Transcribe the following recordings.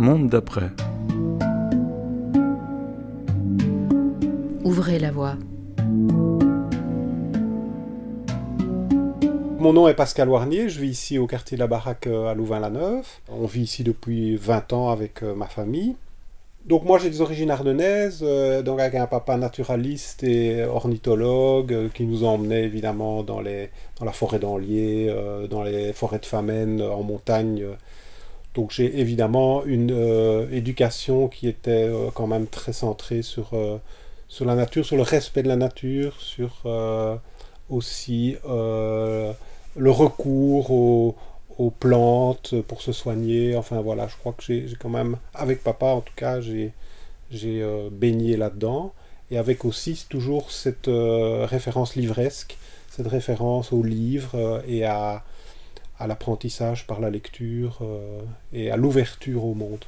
Monde d'après. Ouvrez la voie. Mon nom est Pascal Warnier, je vis ici au quartier de la Baraque euh, à Louvain-la-Neuve. On vit ici depuis 20 ans avec euh, ma famille. Donc moi j'ai des origines ardennaises, euh, donc avec un papa naturaliste et ornithologue euh, qui nous emmenait évidemment dans, les, dans la forêt d'Anlier, euh, dans les forêts de Famenne, en montagne. Donc j'ai évidemment une éducation qui était quand même très centrée sur, sur la nature, sur le respect de la nature, sur aussi le recours aux, aux plantes pour se soigner. Enfin voilà, je crois que j'ai quand même, avec papa en tout cas, j'ai euh, baigné là-dedans. Et avec aussi toujours cette euh, référence livresque, cette référence au livre euh, et à, à l'apprentissage par la lecture et à l'ouverture au monde.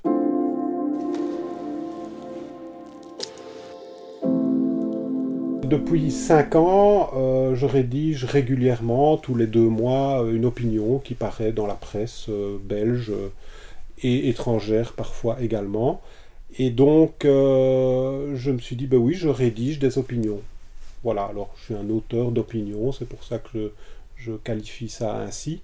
Depuis 5 ans, euh, je rédige régulièrement, tous les deux mois, une opinion qui paraît dans la presse euh, belge et étrangère parfois également. Et donc, euh, je me suis dit, ben oui, je rédige des opinions. Voilà, alors je suis un auteur d'opinion, c'est pour ça que je, qualifie ça ainsi,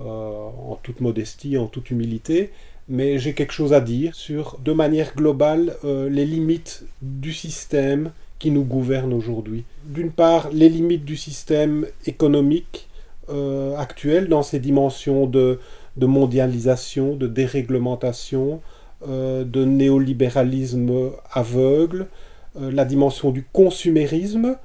en toute modestie, en toute humilité. Mais j'ai quelque chose à dire sur, de manière globale, les limites du système qui nous gouverne aujourd'hui. D'une part, les limites du système économique euh, actuel dans ses dimensions de, mondialisation, de déréglementation, euh, de néolibéralisme aveugle, euh, la dimension du consumérisme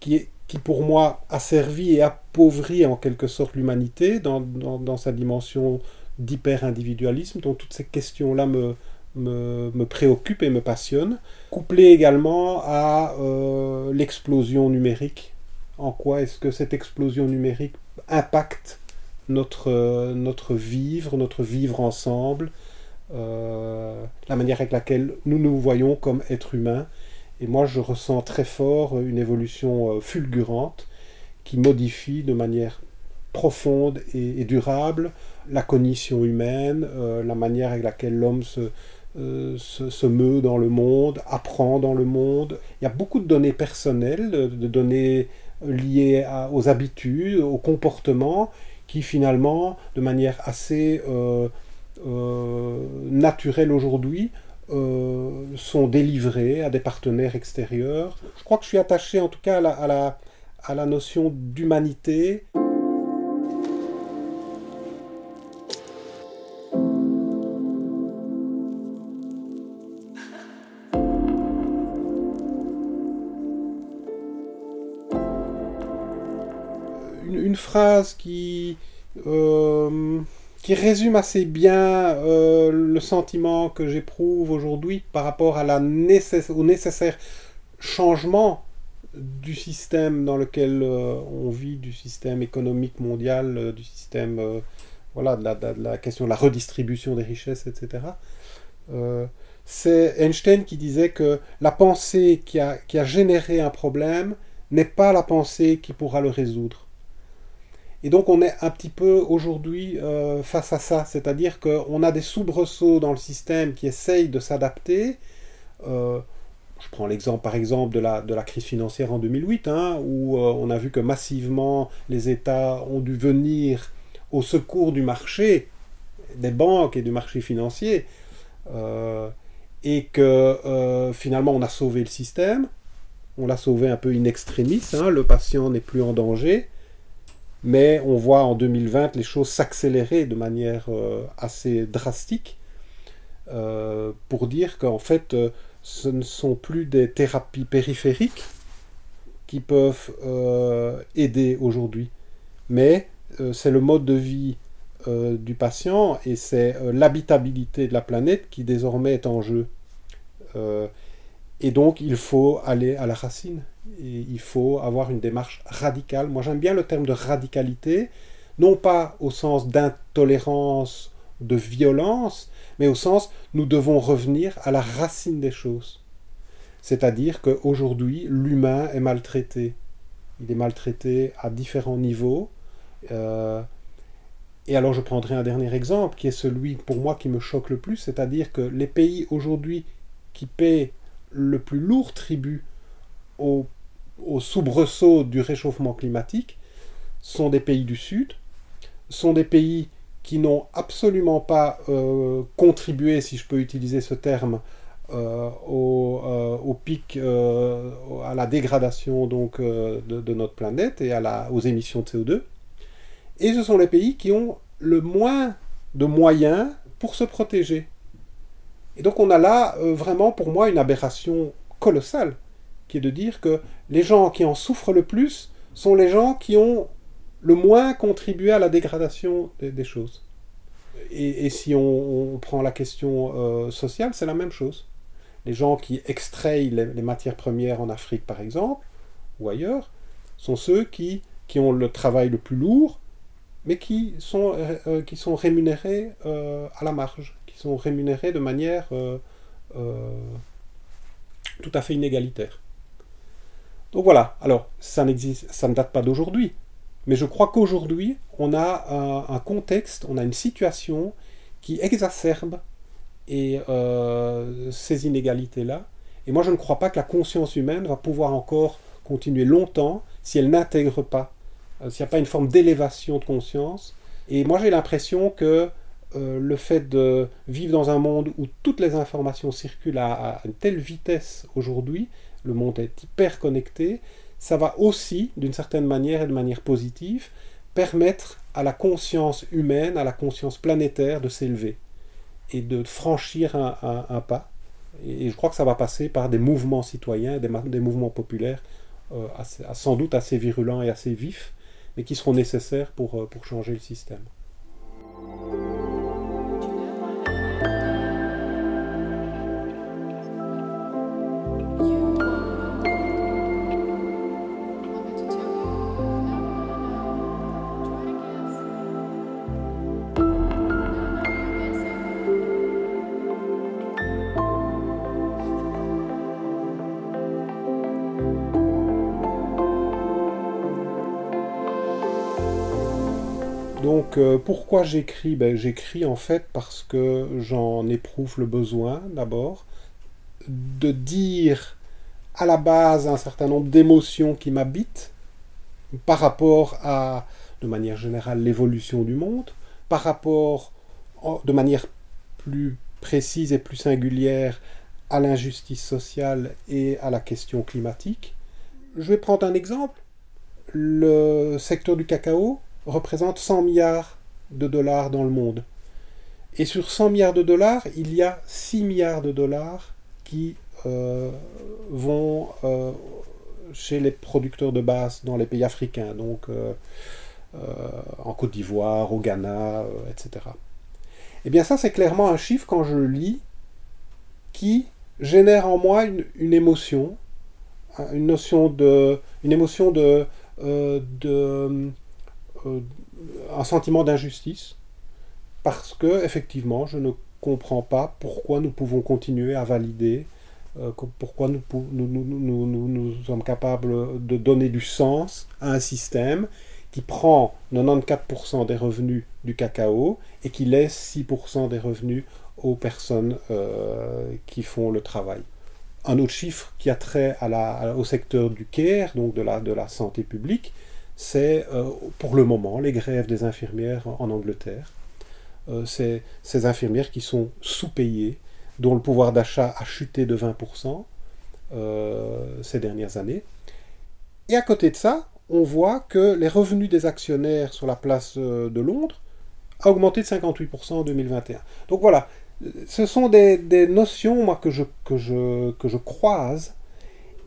qui, qui pour moi a servi et appauvri en quelque sorte l'humanité dans, dans, sa dimension d'hyper-individualisme. Donc toutes ces questions-là me, me, préoccupe et me passionne, couplé également à euh, l'explosion numérique. En quoi est-ce que cette explosion numérique impacte notre, euh, notre vivre, notre vivre ensemble, euh, la manière avec laquelle nous nous voyons comme êtres humains. Et moi, je ressens très fort une évolution fulgurante qui modifie de manière profonde et, durable la cognition humaine, la manière avec laquelle l'homme se, euh, meut dans le monde, apprend dans le monde. Il y a beaucoup de données personnelles, de données liées aux habitudes, au comportement, qui finalement, de manière assez euh, euh, naturelle aujourd'hui, sont délivrées à des partenaires extérieurs. Je crois que je suis attaché en tout cas à la, à la notion d'humanité. une, phrase qui, euh, qui résume assez bien euh, le sentiment que j'éprouve aujourd'hui par rapport au nécessaire changement du système dans lequel euh, on vit, du système économique mondial, du système, voilà, de la, question de la redistribution des richesses, etc. c'est Einstein qui disait que la pensée qui a généré un problème n'est pas la pensée qui pourra le résoudre. Et donc on est un petit peu aujourd'hui euh, face à ça, c'est-à-dire qu'on a des soubresauts dans le système qui essayent de s'adapter. Euh, je prends l'exemple par exemple de la, crise financière en 2008, hein, où euh, on a vu que massivement les États ont dû venir au secours du marché, des banques et du marché financier, et que finalement on a sauvé le système, on l'a sauvé un peu in extremis, hein, le patient n'est plus en danger, mais on voit en 2020 les choses s'accélérer de manière euh, assez drastique euh, pour dire qu'en fait euh, ce ne sont plus des thérapies périphériques qui peuvent aider aujourd'hui, mais c'est le mode de vie du patient et c'est l'habitabilité de la planète qui désormais est en jeu. Et donc il faut aller à la racine il faut avoir une démarche radicale. Moi j'aime bien le terme de radicalité, non pas au sens d'intolérance, de violence, mais au sens nous devons revenir à la racine des choses. C'est-à-dire qu'aujourd'hui, l'humain est maltraité. Il est maltraité à différents niveaux. Euh, Et alors je prendrai un dernier exemple qui est celui pour moi qui me choque le plus, c'est-à-dire que les pays aujourd'hui qui paient le plus lourd tribut au, soubresaut du réchauffement climatique sont des pays du Sud, sont des pays qui n'ont absolument pas euh, contribué, si je peux utiliser ce terme, euh, euh, au, pic, à la dégradation donc, de, notre planète et aux émissions de CO2. Et ce sont les pays qui ont le moins de moyens pour se protéger. Et donc on a là vraiment pour moi une aberration colossale, qui est de dire que les gens qui en souffrent le plus sont les gens qui ont le moins contribué à la dégradation des, choses. Et, si on, prend la question euh, sociale, c'est la même chose. Les gens qui extraient les, matières premières en Afrique, par exemple, ou ailleurs, sont ceux qui, ont le travail le plus lourd, mais qui sont, euh, rémunérés euh, à la marge, sont rémunérés de manière tout à fait inégalitaire. Donc voilà, alors ça, n'existe, ça ne date pas d'aujourd'hui, mais je crois qu'aujourd'hui, on a un, contexte, on a une situation qui exacerbe euh, ces inégalités-là. Et moi, je ne crois pas que la conscience humaine va pouvoir encore continuer longtemps si elle n'intègre pas, euh, s'il n'y a pas une forme d'élévation de conscience. Et moi, j'ai l'impression que euh, le fait de vivre dans un monde où toutes les informations circulent à une telle vitesse aujourd'hui, le monde est hyper connecté, ça va aussi, d'une certaine manière et de manière positive, permettre à la conscience humaine, à la conscience planétaire de s'élever et de franchir un, pas. Et je crois que ça va passer par des mouvements citoyens, des, mouvements populaires, euh, sans doute assez virulents et assez vifs, mais qui seront nécessaires pour, euh, pour changer le système. Donc euh, pourquoi j'écris? Ben, J'écris en fait parce que j'en éprouve le besoin d'abord de dire à la base un certain nombre d'émotions qui m'habitent par rapport à, de manière générale, l'évolution du monde, par rapport, de manière plus précise et plus singulière, à l'injustice sociale et à la question climatique. Je vais prendre un exemple. Le secteur du cacao, représente 100 milliards de dollars dans le monde. Et sur 100 milliards de dollars, il y a 6 milliards de dollars qui euh, vont euh, chez les producteurs de base dans les pays africains, donc euh, en Côte d'Ivoire, au Ghana, etc. Eh bien ça, c'est clairement un chiffre, quand je le lis, qui génère en moi une, émotion, une notion de, une émotion de, un sentiment d'injustice parce que effectivement je ne comprends pas pourquoi nous pouvons continuer à valider, euh, pourquoi nous, sommes capables de donner du sens à un système qui prend 94% des revenus du cacao et qui laisse 6% des revenus aux personnes euh, qui font le travail. Un autre chiffre qui a trait au secteur du care, donc de la santé publique, c'est euh, pour le moment les grèves des infirmières en Angleterre. Euh, c'est ces infirmières qui sont sous-payées, dont le pouvoir d'achat a chuté de 20% euh, ces dernières années. Et à côté de ça, on voit que les revenus des actionnaires sur la place de Londres a augmenté de 58% en 2021. Donc voilà, ce sont des, notions que, je, que je croise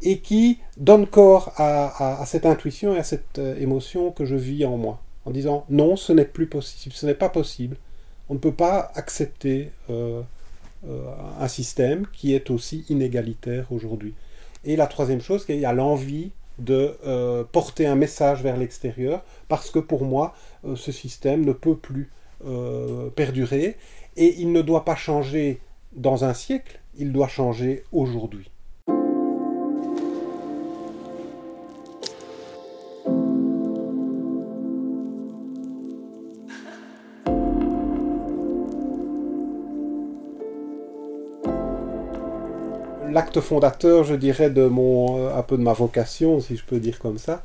et qui donne corps à, cette intuition et à cette euh, émotion que je vis en moi, en disant non, ce n'est plus possible, ce n'est pas possible. On ne peut pas accepter euh, euh, un système qui est aussi inégalitaire aujourd'hui. Et la troisième chose, il y a l'envie de porter un message vers l'extérieur, parce que pour moi, ce système ne peut plus perdurer, et il ne doit pas changer dans un siècle, il doit changer aujourd'hui. L'acte fondateur, je dirais, de mon, un peu de ma vocation, si je peux dire comme ça,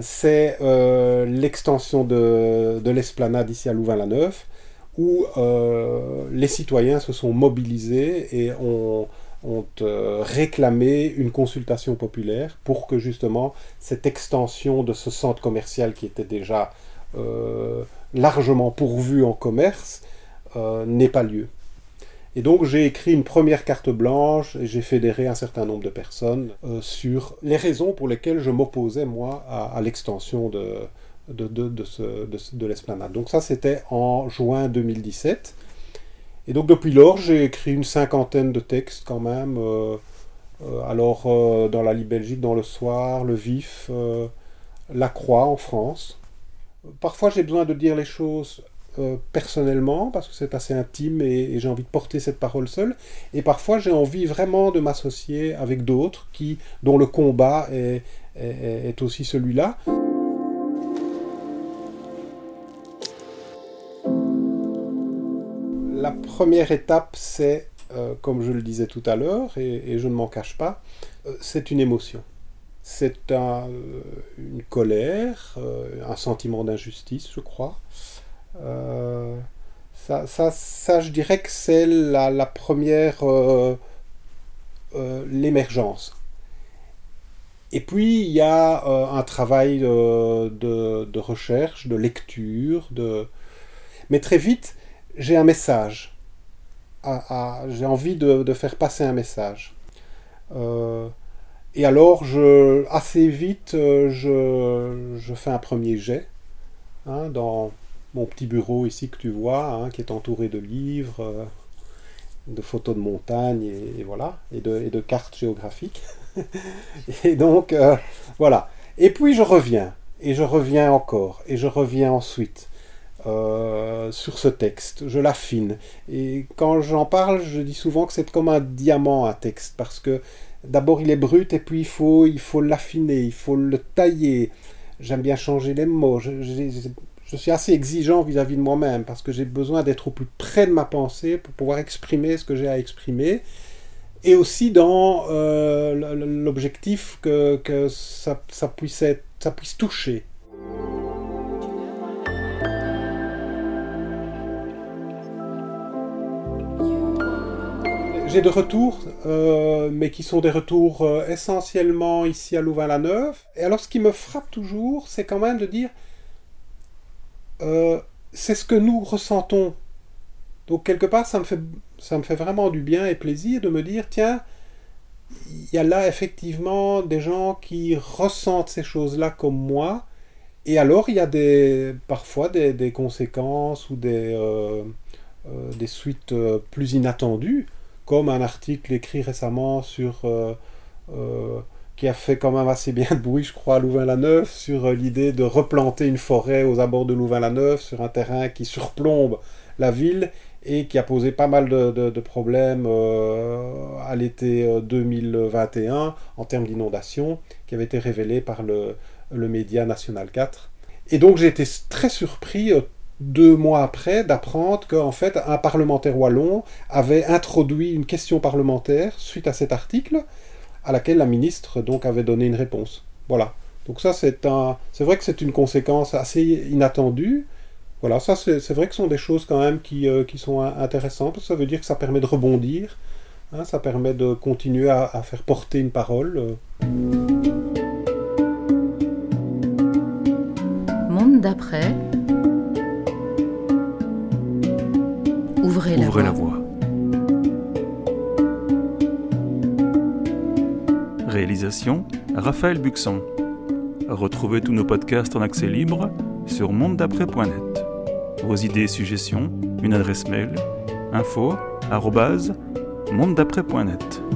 c'est l'extension de, de l'esplanade ici à Louvain-la-Neuve, où les citoyens se sont mobilisés et ont euh, réclamé une consultation populaire pour que justement cette extension de ce centre commercial qui était déjà euh, largement pourvu en commerce euh, n'ait pas lieu. Et donc j'ai écrit une première carte blanche et j'ai fédéré un certain nombre de personnes sur les raisons pour lesquelles je m'opposais moi à, l'extension de, de, de, de l'esplanade. Donc ça c'était en juin 2017. Et donc depuis lors, j'ai écrit une cinquantaine de textes quand même. Euh, euh, alors euh, dans la Belgique, dans le Soir, le Vif, la Croix en France. Parfois j'ai besoin de dire les choses personnellement parce que c'est assez intime et, j'ai envie de porter cette parole seule. Et parfois j'ai envie vraiment de m'associer avec d'autres qui dont le combat est aussi celui-là. la première étape, c'est, euh, comme je le disais tout à l'heure, et, je ne m'en cache pas, euh, c'est une émotion. C'est un, euh, une colère, un sentiment d'injustice, je crois. Ça, ça, ça, je dirais que c'est la, première, l'émergence. Et puis, il y a un travail de, de, recherche, de lecture, de... mais très vite, j'ai un message. j'ai envie de, faire passer un message. Euh, et alors, je, assez vite, euh, je, fais un premier jet hein, dans mon petit bureau ici que tu vois, hein, qui est entouré de livres, euh, de photos de montagne, et, voilà, et de, cartes géographiques. et donc, voilà. Et puis, je reviens, et je reviens encore, et je reviens ensuite. Euh, sur ce texte, je l'affine. Et quand j'en parle, je dis souvent que c'est comme un diamant un texte, parce que d'abord il est brut et puis il faut il faut l'affiner, il faut le tailler. J'aime bien changer les mots. Suis assez exigeant vis-à-vis de moi-même parce que j'ai besoin d'être au plus près de ma pensée pour pouvoir exprimer ce que j'ai à exprimer. Et aussi dans euh, l'objectif que, que ça, puisse être, ça puisse toucher. J'ai de retours, euh, mais qui sont des retours euh, essentiellement ici à Louvain-la-Neuve. Et alors, ce qui me frappe toujours, c'est quand même de dire, euh, c'est ce que nous ressentons. Donc, quelque part, ça me, fait, ça me fait vraiment du bien et plaisir de me dire, tiens, il y a là effectivement des gens qui ressentent ces choses-là comme moi. Et alors, il y a des, parfois des, conséquences ou des, des suites plus inattendues comme un article écrit récemment sur euh, euh, qui a fait quand même assez bien de bruit, je crois, à Louvain-la-Neuve, sur euh, l'idée de replanter une forêt aux abords de Louvain-la-Neuve, sur un terrain qui surplombe la ville et qui a posé pas mal de, problèmes à l'été 2021 en termes d'inondation, qui avait été révélé par le, le média National 4. Et donc j'ai été très surpris deux mois après, d'apprendre qu'en fait, un parlementaire wallon avait introduit une question parlementaire suite à cet article, à laquelle la ministre donc avait donné une réponse. Voilà. Donc ça, c'est un, c'est vrai que c'est une conséquence assez inattendue. Voilà, ça, c'est vrai que ce sont des choses quand même qui, euh, qui sont intéressantes, parce que ça veut dire que ça permet de rebondir, hein, ça permet de continuer à, à faire porter une parole. Euh. Monde d'après Ouvrez, la, voie. Réalisation Raphaël Buxon. Retrouvez tous nos podcasts en accès libre sur mondedaprès.net. Vos idées et suggestions, une adresse mail info mondedaprès.net.